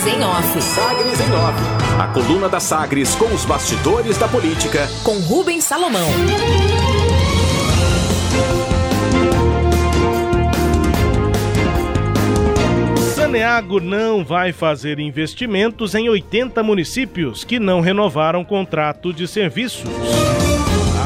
Sagres em Off. Sagres em Off. A coluna da Sagres com os bastidores da política. Com Rubens Salomão. Saneago não vai fazer investimentos em 80 municípios que não renovaram contrato de serviços.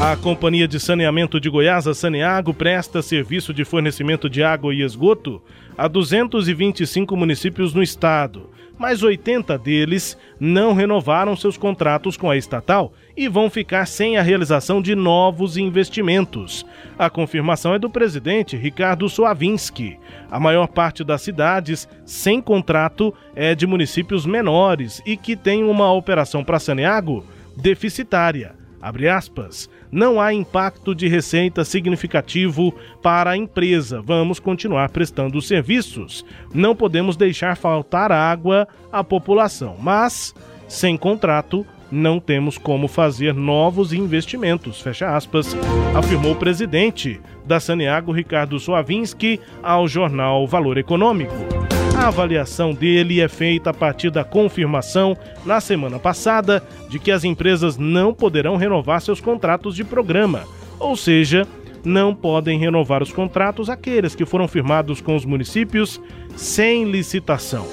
A Companhia de Saneamento de Goiás, a Saneago, presta serviço de fornecimento de água e esgoto a 225 municípios no estado, mas 80 deles não renovaram seus contratos com a estatal e vão ficar sem a realização de novos investimentos. A confirmação é do presidente Ricardo Soavinski. A maior parte das cidades sem contrato é de municípios menores e que têm uma operação para Saneago deficitária. Abre aspas não há impacto de receita significativo para a empresa. Vamos continuar prestando serviços. Não podemos deixar faltar água à população, mas sem contrato não temos como fazer novos investimentos, fecha aspas, afirmou o presidente da Saneago, Ricardo Soavinski, ao jornal Valor Econômico. A avaliação dele é feita a partir da confirmação, na semana passada, de que as empresas não poderão renovar seus contratos de programa, ou seja, não podem renovar os contratos aqueles que foram firmados com os municípios sem licitação.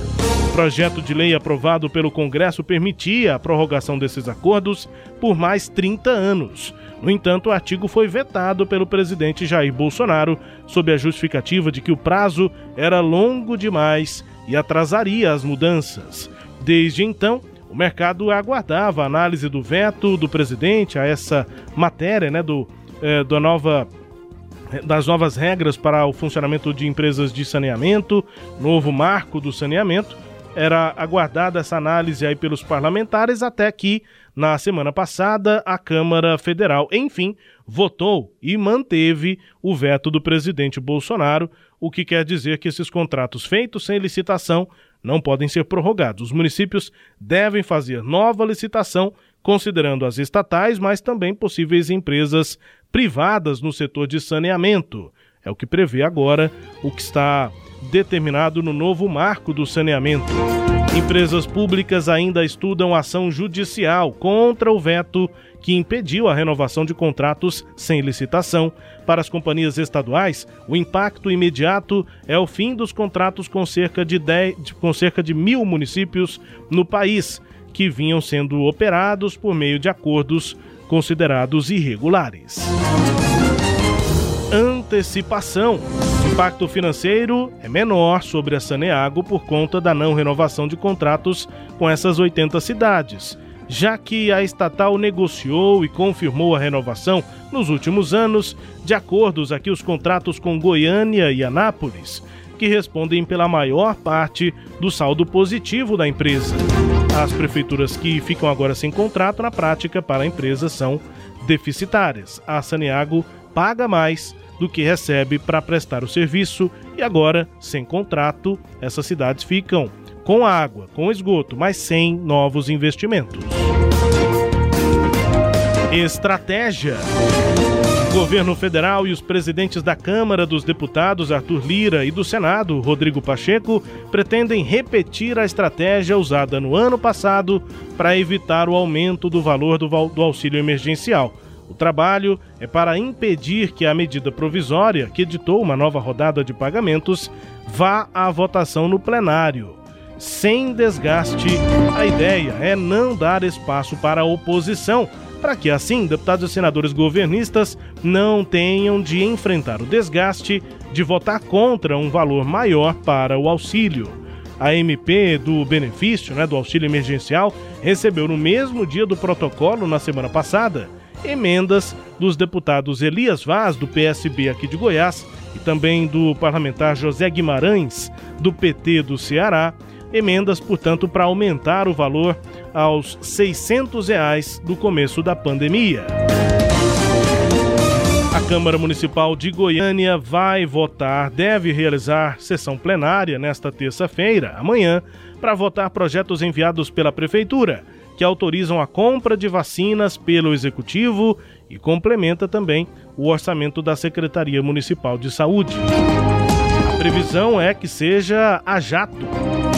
Projeto de lei aprovado pelo Congresso permitia a prorrogação desses acordos por mais 30 anos. No entanto, o artigo foi vetado pelo presidente Jair Bolsonaro, sob a justificativa de que o prazo era longo demais e atrasaria as mudanças. Desde então, o mercado aguardava a análise do veto do presidente a essa matéria, né, do, eh, da nova das novas regras para o funcionamento de empresas de saneamento, novo marco do saneamento. Era aguardada essa análise aí pelos parlamentares até que na semana passada, a Câmara Federal, enfim, votou e manteve o veto do presidente Bolsonaro, o que quer dizer que esses contratos feitos sem licitação não podem ser prorrogados. Os municípios devem fazer nova licitação, considerando as estatais, mas também possíveis empresas privadas no setor de saneamento. É o que prevê agora o que está determinado no novo marco do saneamento. Empresas públicas ainda estudam ação judicial contra o veto que impediu a renovação de contratos sem licitação. Para as companhias estaduais, o impacto imediato é o fim dos contratos com cerca de, 10, com cerca de mil municípios no país, que vinham sendo operados por meio de acordos considerados irregulares. Antecipação. Impacto financeiro é menor sobre a Saneago por conta da não renovação de contratos com essas 80 cidades, já que a estatal negociou e confirmou a renovação nos últimos anos de acordos aqui os contratos com Goiânia e Anápolis, que respondem pela maior parte do saldo positivo da empresa. As prefeituras que ficam agora sem contrato, na prática, para a empresa são deficitárias. A Saneago paga mais do que recebe para prestar o serviço e agora, sem contrato, essas cidades ficam com água, com esgoto, mas sem novos investimentos. Estratégia. O governo federal e os presidentes da Câmara dos Deputados, Arthur Lira, e do Senado, Rodrigo Pacheco, pretendem repetir a estratégia usada no ano passado para evitar o aumento do valor do, do auxílio emergencial. O trabalho é para impedir que a medida provisória, que editou uma nova rodada de pagamentos, vá à votação no plenário. Sem desgaste, a ideia é não dar espaço para a oposição, para que assim deputados e senadores governistas não tenham de enfrentar o desgaste de votar contra um valor maior para o auxílio. A MP do benefício, né, do auxílio emergencial, recebeu no mesmo dia do protocolo na semana passada emendas dos deputados Elias Vaz, do PSB aqui de Goiás, e também do parlamentar José Guimarães, do PT do Ceará, emendas, portanto, para aumentar o valor aos 600 reais do começo da pandemia. A Câmara Municipal de Goiânia vai votar, deve realizar sessão plenária nesta terça-feira, amanhã, para votar projetos enviados pela Prefeitura que autorizam a compra de vacinas pelo Executivo e complementa também o orçamento da Secretaria Municipal de Saúde. A previsão é que seja a jato,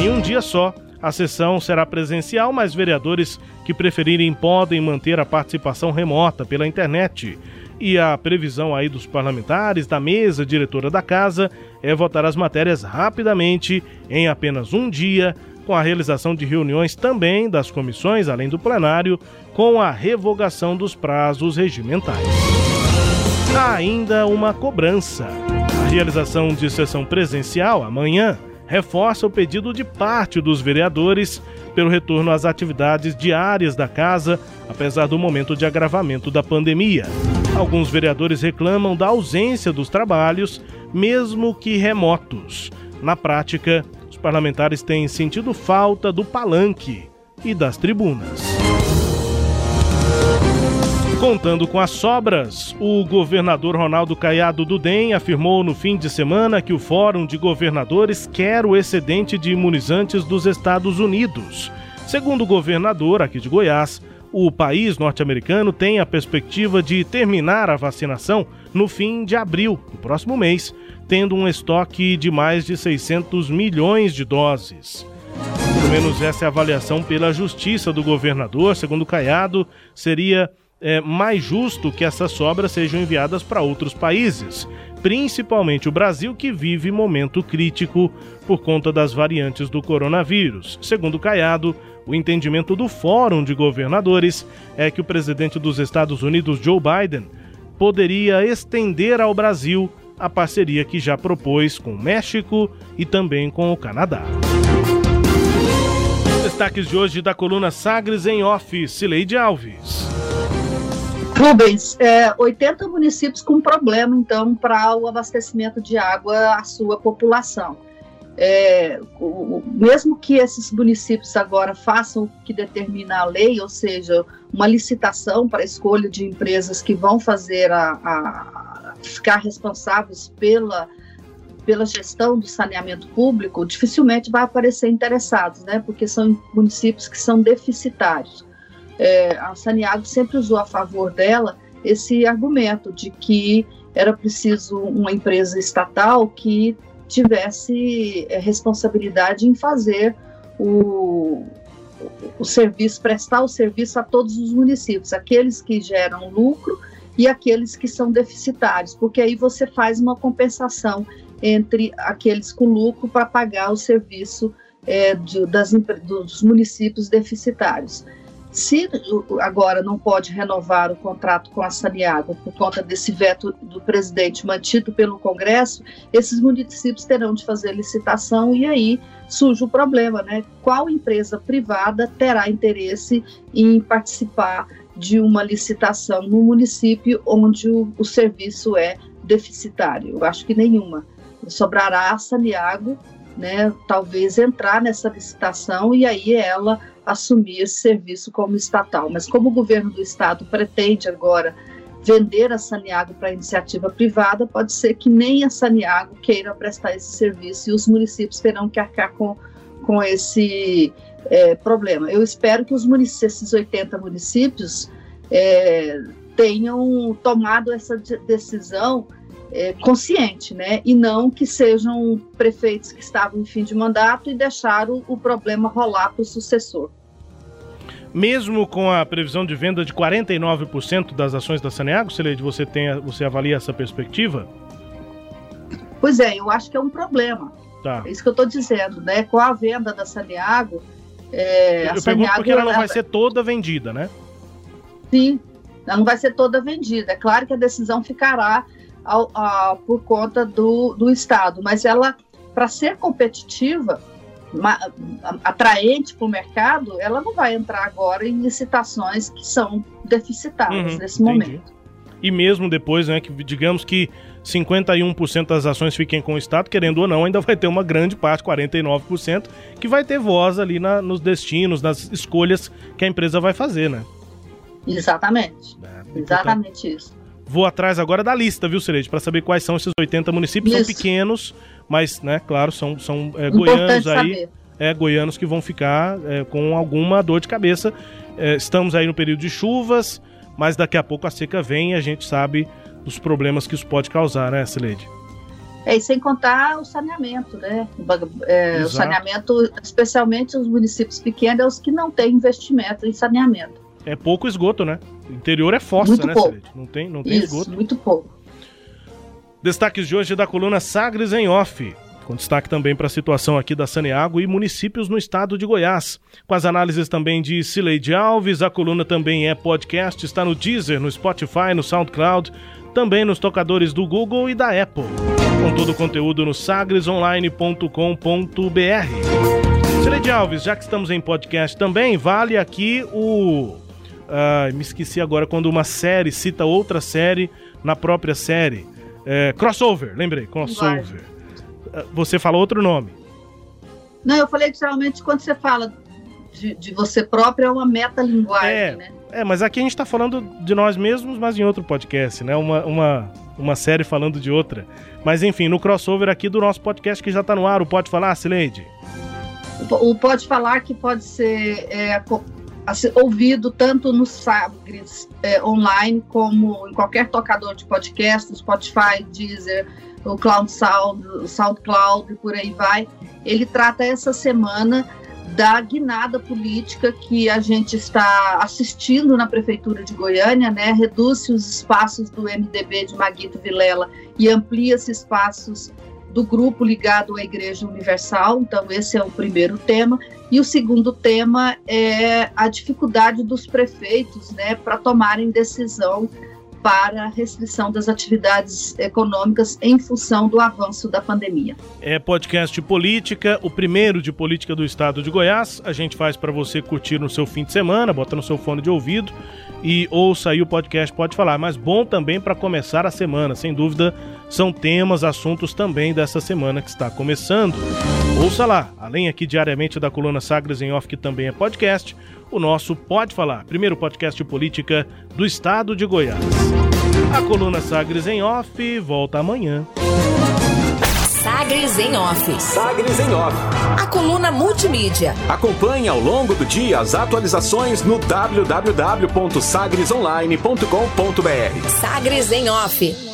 em um dia só, A sessão será presencial, mas vereadores que preferirem podem manter a participação remota pela internet. E a previsão aí dos parlamentares da mesa diretora da casa é votar as matérias rapidamente em apenas um dia, com a realização de reuniões também das comissões, além do plenário, com a revogação dos prazos regimentais. Há ainda uma cobrança. A realização de sessão presencial amanhã reforça o pedido de parte dos vereadores pelo retorno às atividades diárias da casa, apesar do momento de agravamento da pandemia. Alguns vereadores reclamam da ausência dos trabalhos, mesmo que remotos. Na prática, parlamentares têm sentido falta do palanque e das tribunas. Contando com as sobras, o governador Ronaldo Caiado do DEM afirmou no fim de semana que o Fórum de Governadores quer o excedente de imunizantes dos Estados Unidos. Segundo o governador aqui de Goiás, o país norte-americano tem a perspectiva de terminar a vacinação no fim de abril, no próximo mês, tendo um estoque de mais de 600 milhões de doses. Pelo menos essa é a avaliação pela justiça do governador. Segundo Caiado, seria é, mais justo que essas sobras sejam enviadas para outros países, principalmente o Brasil, que vive momento crítico por conta das variantes do coronavírus. Segundo Caiado, o entendimento do Fórum de Governadores é que o presidente dos Estados Unidos, Joe Biden, poderia estender ao Brasil a parceria que já propôs com o México e também com o Canadá. Destaques de hoje da coluna Sagres em Off, Cileide Alves. Rubens, é, 80 municípios com problema, então, para o abastecimento de água à sua população. É, o, mesmo que esses municípios agora façam o que determina a lei, ou seja, uma licitação para a escolha de empresas que vão fazer a, a ficar responsáveis pela, pela gestão do saneamento público, dificilmente vai aparecer interessados, né? Porque são municípios que são deficitários é, a Saniago sempre usou a favor dela esse argumento de que era preciso uma empresa estatal que tivesse é, responsabilidade em fazer o, o serviço, prestar o serviço a todos os municípios, aqueles que geram lucro e aqueles que são deficitários, porque aí você faz uma compensação entre aqueles com lucro para pagar o serviço é, de, das, dos municípios deficitários. Se agora não pode renovar o contrato com a Saniago por conta desse veto do presidente mantido pelo Congresso, esses municípios terão de fazer licitação e aí surge o problema, né? Qual empresa privada terá interesse em participar de uma licitação no município onde o, o serviço é deficitário? Eu acho que nenhuma. Sobrará a Saniago, né? Talvez entrar nessa licitação e aí ela assumir esse serviço como estatal. Mas como o governo do estado pretende agora vender a Saniago para iniciativa privada, pode ser que nem a Saniago queira prestar esse serviço e os municípios terão que arcar com, com esse é, problema. Eu espero que os municípios, esses 80 municípios é, tenham tomado essa decisão é, consciente, né? E não que sejam prefeitos que estavam em fim de mandato e deixaram o problema rolar para o sucessor. Mesmo com a previsão de venda de 49% das ações da Saneago, Celede, você, tem, você avalia essa perspectiva? Pois é, eu acho que é um problema. Tá. É isso que eu estou dizendo, né? Com a venda da Saneago. É, eu pergunto porque ela não vai ser toda vendida, né? Sim, ela não vai ser toda vendida. É claro que a decisão ficará ao, ao, por conta do, do Estado, mas ela, para ser competitiva, uma, atraente para o mercado, ela não vai entrar agora em licitações que são deficitárias uhum, nesse entendi. momento. E mesmo depois, né, que digamos que 51% das ações fiquem com o Estado, querendo ou não, ainda vai ter uma grande parte, 49%, que vai ter voz ali na, nos destinos, nas escolhas que a empresa vai fazer, né? Exatamente. É, Exatamente isso. Vou atrás agora da lista, viu, Cereje, para saber quais são esses 80 municípios. Isso. São pequenos, mas, né, claro, são, são é, goianos aí. É, goianos que vão ficar é, com alguma dor de cabeça. É, estamos aí no período de chuvas, mas daqui a pouco a seca vem e a gente sabe dos problemas que isso pode causar, né, Celede? É, e sem contar o saneamento, né? É, o saneamento, especialmente os municípios pequenos, é os que não têm investimento em saneamento. É pouco esgoto, né? O interior é fossa, muito né, pouco. Não tem, não tem Isso, esgoto. muito pouco. Destaques de hoje da coluna Sagres em Off. Com destaque também para a situação aqui da Saneago e municípios no estado de Goiás. Com as análises também de Cileide Alves, a coluna também é podcast, está no Deezer, no Spotify, no SoundCloud, também nos tocadores do Google e da Apple. Com todo o conteúdo no sagresonline.com.br. Cileide Alves, já que estamos em podcast também, vale aqui o. Ah, me esqueci agora quando uma série cita outra série na própria série. É, crossover, lembrei, crossover. Ah, Você falou outro nome. Não, eu falei que geralmente quando você fala de, de você próprio é uma metalinguagem, É. né? É, mas aqui a gente tá falando de nós mesmos, mas em outro podcast, né? Uma, uma, uma série falando de outra. Mas enfim, no crossover aqui do nosso podcast que já tá no ar, o Pode Falar, Sileide? O, pode falar que pode ser é, ouvido tanto no Sagres é, online como em qualquer tocador de podcast, Spotify, Deezer, o Cloud Sound, SoundCloud e por aí vai. Ele trata essa semana da guinada política que a gente está assistindo na prefeitura de Goiânia, né? Reduz-se os espaços do MDB de Maguito Vilela e amplia-se espaços do grupo ligado à Igreja Universal. Então, esse é o primeiro tema. E o segundo tema é a dificuldade dos prefeitos né, para tomarem decisão para a restrição das atividades econômicas em função do avanço da pandemia. É podcast política, o primeiro de política do estado de Goiás. A gente faz para você curtir no seu fim de semana, bota no seu fone de ouvido e ouça aí o podcast Pode Falar. Mas bom também para começar a semana, sem dúvida, são temas, assuntos também dessa semana que está começando. Ouça lá, além aqui diariamente da coluna Sagres em Off, que também é podcast, o nosso Pode Falar, primeiro podcast de política do estado de Goiás. A coluna Sagres em Off volta amanhã. Sagres em Off. Sagres em Off. A coluna multimídia. Acompanhe ao longo do dia as atualizações no www.sagresonline.com.br. Sagres em Off.